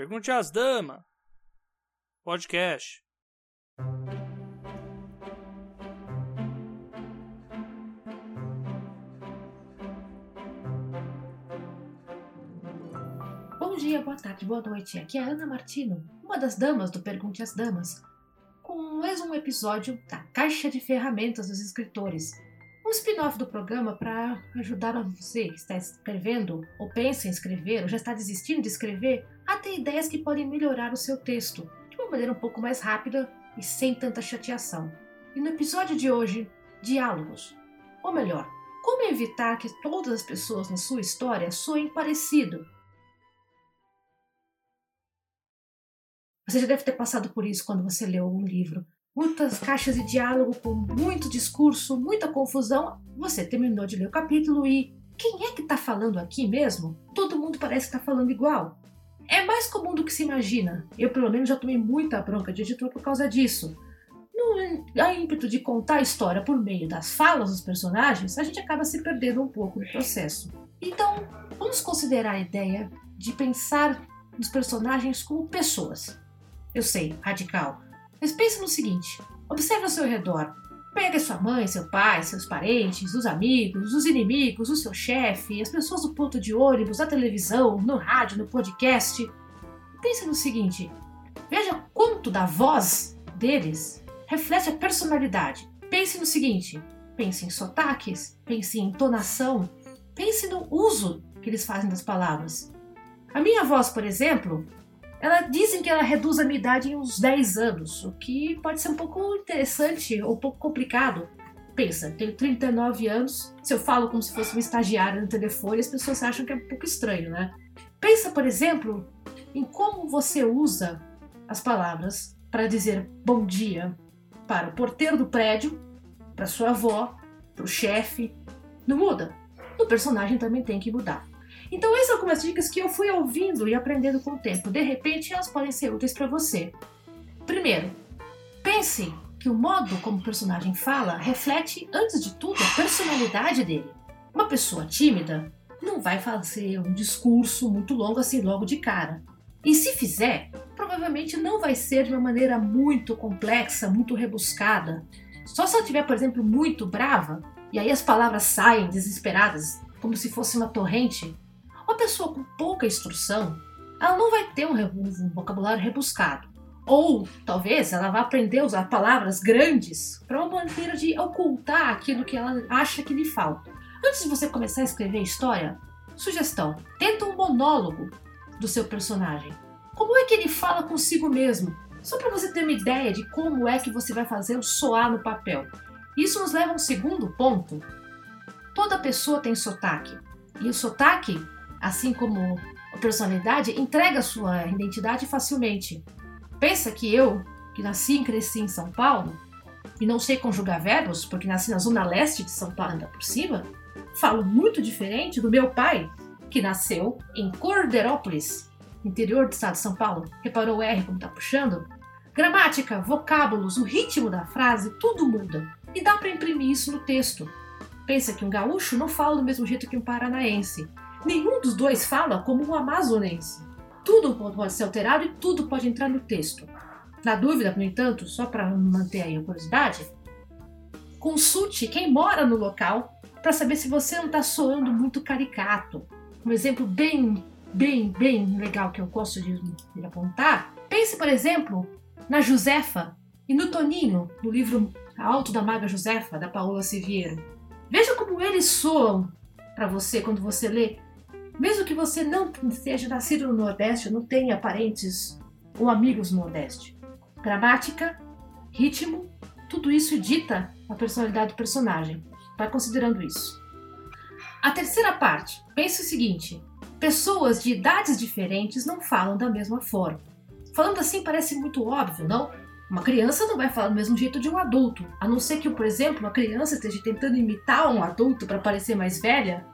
Pergunte às damas. Podcast. Bom dia, boa tarde, boa noite. Aqui é a Ana Martino, uma das damas do Pergunte às Damas, com mais um episódio da Caixa de Ferramentas dos Escritores. Um spin-off do programa para ajudar você que está escrevendo, ou pensa em escrever, ou já está desistindo de escrever, ter ideias que podem melhorar o seu texto de uma maneira um pouco mais rápida e sem tanta chateação. E no episódio de hoje, diálogos. Ou melhor, como evitar que todas as pessoas na sua história soem parecido Você já deve ter passado por isso quando você leu um livro. Muitas caixas de diálogo com muito discurso, muita confusão. Você terminou de ler o capítulo e quem é que está falando aqui mesmo? Todo mundo parece estar tá falando igual. É mais comum do que se imagina. Eu, pelo menos, já tomei muita bronca de editor por causa disso. No ímpeto de contar a história por meio das falas dos personagens, a gente acaba se perdendo um pouco no processo. Então, vamos considerar a ideia de pensar nos personagens como pessoas. Eu sei, radical. Mas pense no seguinte: observe ao seu redor. Pega sua mãe, seu pai, seus parentes, os amigos, os inimigos, o seu chefe, as pessoas do ponto de ônibus, na televisão, no rádio, no podcast. Pense no seguinte: veja quanto da voz deles reflete a personalidade. Pense no seguinte: pense em sotaques, pense em entonação, pense no uso que eles fazem das palavras. A minha voz, por exemplo, ela dizem que ela reduz a minha idade em uns 10 anos, o que pode ser um pouco interessante ou um pouco complicado. Pensa, tenho 39 anos, se eu falo como se fosse uma estagiária no telefone, as pessoas acham que é um pouco estranho, né? Pensa, por exemplo, em como você usa as palavras para dizer bom dia para o porteiro do prédio, para sua avó, para o chefe. Não muda. O personagem também tem que mudar. Então, essas são algumas dicas que eu fui ouvindo e aprendendo com o tempo. De repente, elas podem ser úteis para você. Primeiro, pense que o modo como o personagem fala reflete, antes de tudo, a personalidade dele. Uma pessoa tímida não vai fazer um discurso muito longo assim logo de cara. E se fizer, provavelmente não vai ser de uma maneira muito complexa, muito rebuscada. Só se ela estiver, por exemplo, muito brava, e aí as palavras saem desesperadas, como se fosse uma torrente, pessoa com pouca instrução, ela não vai ter um, um vocabulário rebuscado. Ou talvez ela vá aprender a usar palavras grandes para uma maneira de ocultar aquilo que ela acha que lhe falta. Antes de você começar a escrever história, sugestão: tenta um monólogo do seu personagem. Como é que ele fala consigo mesmo? Só para você ter uma ideia de como é que você vai fazer o soar no papel. Isso nos leva a um segundo ponto. Toda pessoa tem sotaque. E o sotaque assim como a personalidade, entrega sua identidade facilmente. Pensa que eu, que nasci e cresci em São Paulo, e não sei conjugar verbos, porque nasci na zona leste de São Paulo, ainda por cima, falo muito diferente do meu pai, que nasceu em Corderópolis, interior do estado de São Paulo. Reparou o R como tá puxando? Gramática, vocábulos, o ritmo da frase, tudo muda. E dá para imprimir isso no texto. Pensa que um gaúcho não fala do mesmo jeito que um paranaense. Nenhum dos dois fala como um amazonense. Tudo pode ser alterado e tudo pode entrar no texto. Na dúvida, no entanto, só para manter aí a curiosidade, consulte quem mora no local para saber se você não está soando muito caricato. Um exemplo bem, bem, bem legal que eu gosto de, de apontar. Pense, por exemplo, na Josefa e no Toninho, no livro Alto da Maga Josefa, da Paola Siviero. Veja como eles soam para você quando você lê mesmo que você não seja nascido no Nordeste, não tenha parentes ou amigos no Nordeste. Gramática, ritmo, tudo isso dita a personalidade do personagem. Vai considerando isso. A terceira parte, pense o seguinte: pessoas de idades diferentes não falam da mesma forma. Falando assim parece muito óbvio, não? Uma criança não vai falar do mesmo jeito de um adulto, a não ser que, por exemplo, uma criança esteja tentando imitar um adulto para parecer mais velha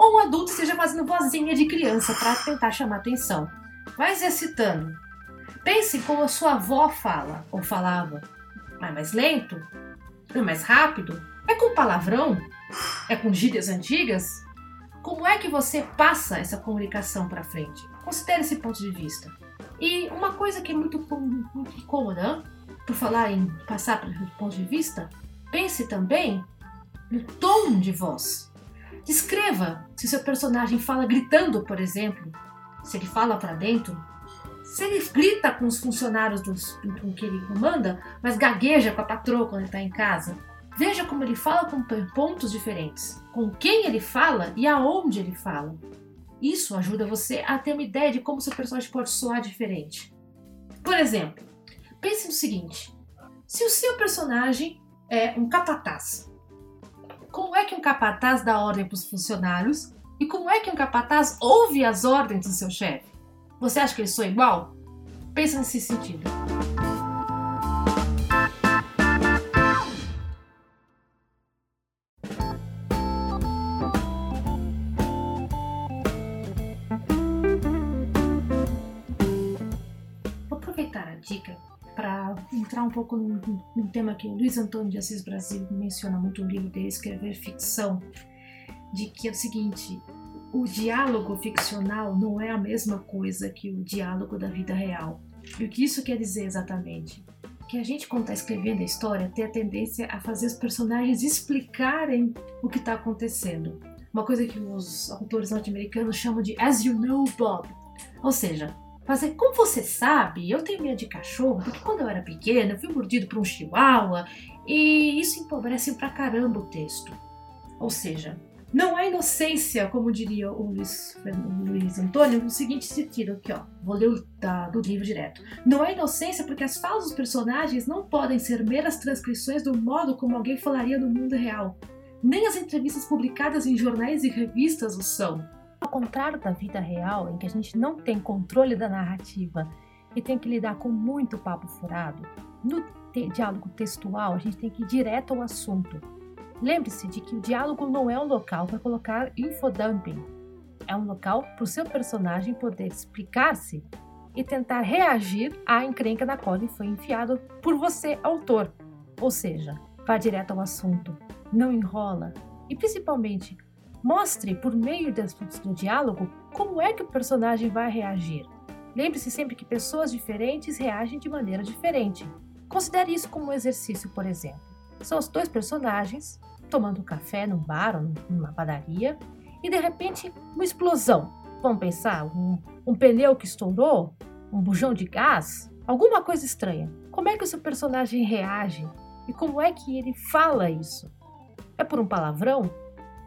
ou um adulto esteja fazendo vozinha de criança para tentar chamar atenção. Vai exercitando. Pense como a sua avó fala ou falava. É mais lento? É mais rápido? É com palavrão? É com gírias antigas? Como é que você passa essa comunicação para frente? Considere esse ponto de vista. E uma coisa que é muito, muito incômoda, por falar em passar para o ponto de vista, pense também no tom de voz. Descreva se seu personagem fala gritando, por exemplo, se ele fala para dentro, se ele grita com os funcionários dos, com que ele comanda, mas gagueja com a patroa quando ele está em casa. Veja como ele fala com pontos diferentes, com quem ele fala e aonde ele fala. Isso ajuda você a ter uma ideia de como seu personagem pode soar diferente. Por exemplo, pense no seguinte: se o seu personagem é um capataz, como é que um capataz dá ordem para os funcionários e como é que um capataz ouve as ordens do seu chefe? Você acha que eles são igual? Pensa nesse sentido. Entrar um pouco num, num, tema que o Luiz Antônio de Assis Brasil menciona muito no livro dele, Escrever Ficção, de que é o seguinte, o diálogo ficcional não é a mesma coisa que o diálogo da vida real. E o que isso quer dizer exatamente? Que a gente, quando está escrevendo a história, tem a tendência a fazer os personagens explicarem o que está acontecendo. Uma coisa que os autores norte-americanos chamam de As You Know, Bob. Ou seja, fazer como você sabe, eu tenho medo de cachorro, porque quando eu era pequena eu fui mordido por um chihuahua e isso empobrece pra caramba o texto. Ou seja, não há inocência, como diria o Luiz, o Luiz Antônio, no seguinte sentido aqui, ó. Vou ler da, do livro direto. Não há inocência porque as falas dos personagens não podem ser meras transcrições do modo como alguém falaria no mundo real. Nem as entrevistas publicadas em jornais e revistas o são. Ao contrário da vida real, em que a gente não tem controle da narrativa e tem que lidar com muito papo furado, no te diálogo textual a gente tem que ir direto ao assunto Lembre-se de que o diálogo não é um local para colocar infodumping. É um local para o seu personagem poder explicar-se e tentar reagir à encrenca na qual ele foi enfiado por você, autor. Ou seja, vá direto ao assunto, não enrola e principalmente mostre por meio do diálogo como é que o personagem vai reagir. Lembre-se sempre que pessoas diferentes reagem de maneira diferente. Considere isso como um exercício, por exemplo. São os dois personagens tomando café num bar ou numa padaria e de repente uma explosão. Vamos pensar, um, um pneu que estourou, um bujão de gás, alguma coisa estranha. Como é que o seu personagem reage e como é que ele fala isso? É por um palavrão?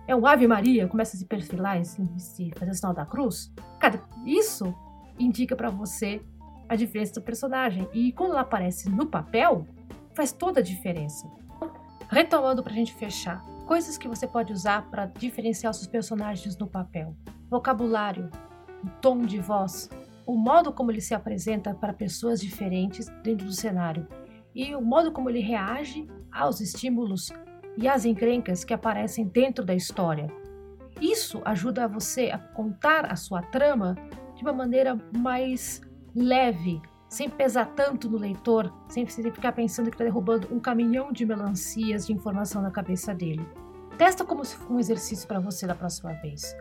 É um Ave Maria, começa a se perfilar e se fazer o sinal da cruz? Cara, isso indica para você a diferença do personagem. E quando ela aparece no papel, faz toda a diferença. Retomando para a gente fechar, coisas que você pode usar para diferenciar seus personagens no papel: vocabulário, o tom de voz, o modo como ele se apresenta para pessoas diferentes dentro do cenário e o modo como ele reage aos estímulos e às encrencas que aparecem dentro da história. Isso ajuda você a contar a sua trama de uma maneira mais leve, sem pesar tanto no leitor, sem ficar pensando que está derrubando um caminhão de melancias de informação na cabeça dele. Testa como se fosse um exercício para você da próxima vez.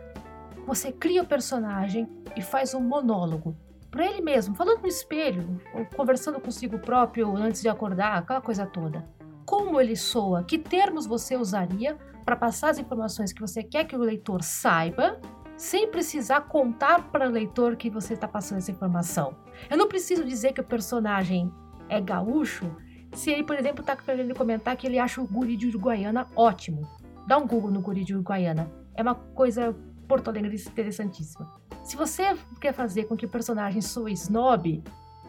Você cria o personagem e faz um monólogo para ele mesmo, falando no espelho, ou conversando consigo próprio antes de acordar, aquela coisa toda. Como ele soa, que termos você usaria para passar as informações que você quer que o leitor saiba sem precisar contar para o leitor que você está passando essa informação. Eu não preciso dizer que o personagem é gaúcho se ele, por exemplo, está querendo comentar que ele acha o guri de Uruguaiana ótimo. Dá um Google no guri de Uruguaiana. É uma coisa Porto Alegre interessantíssima. Se você quer fazer com que o personagem soe snob,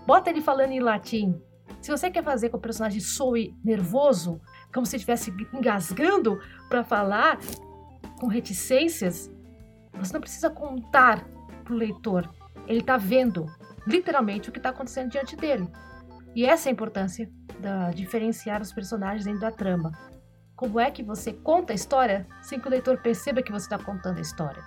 bota ele falando em latim. Se você quer fazer com que o personagem soe nervoso, como se estivesse engasgando para falar com reticências, você não precisa contar para o leitor. Ele está vendo literalmente o que está acontecendo diante dele. E essa é a importância de diferenciar os personagens dentro da trama. Como é que você conta a história sem que o leitor perceba que você está contando a história?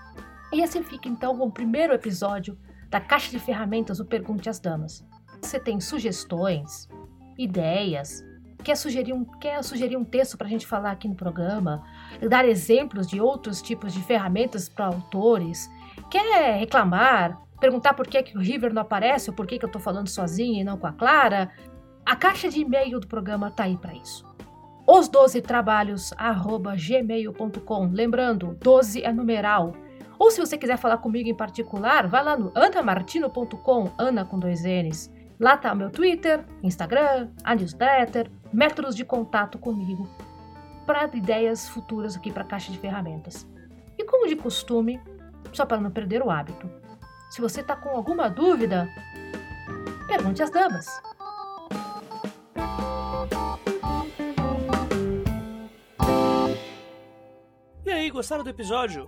E assim fica então com o primeiro episódio da Caixa de Ferramentas, o Pergunte às Damas. Você tem sugestões, ideias, quer sugerir um, quer sugerir um texto para a gente falar aqui no programa, dar exemplos de outros tipos de ferramentas para autores, quer reclamar, perguntar por que, que o River não aparece, ou por que, que eu tô falando sozinha e não com a Clara, a caixa de e-mail do programa tá aí para isso. Os 12 trabalhos, arroba gmail.com. Lembrando, 12 é numeral. Ou se você quiser falar comigo em particular, vai lá no anamartino.com, Ana com dois N's. Lá tá meu Twitter, Instagram, a newsletter, métodos de contato comigo para ideias futuras aqui para a caixa de ferramentas. E como de costume, só para não perder o hábito, se você está com alguma dúvida, pergunte às damas. E aí, gostaram do episódio?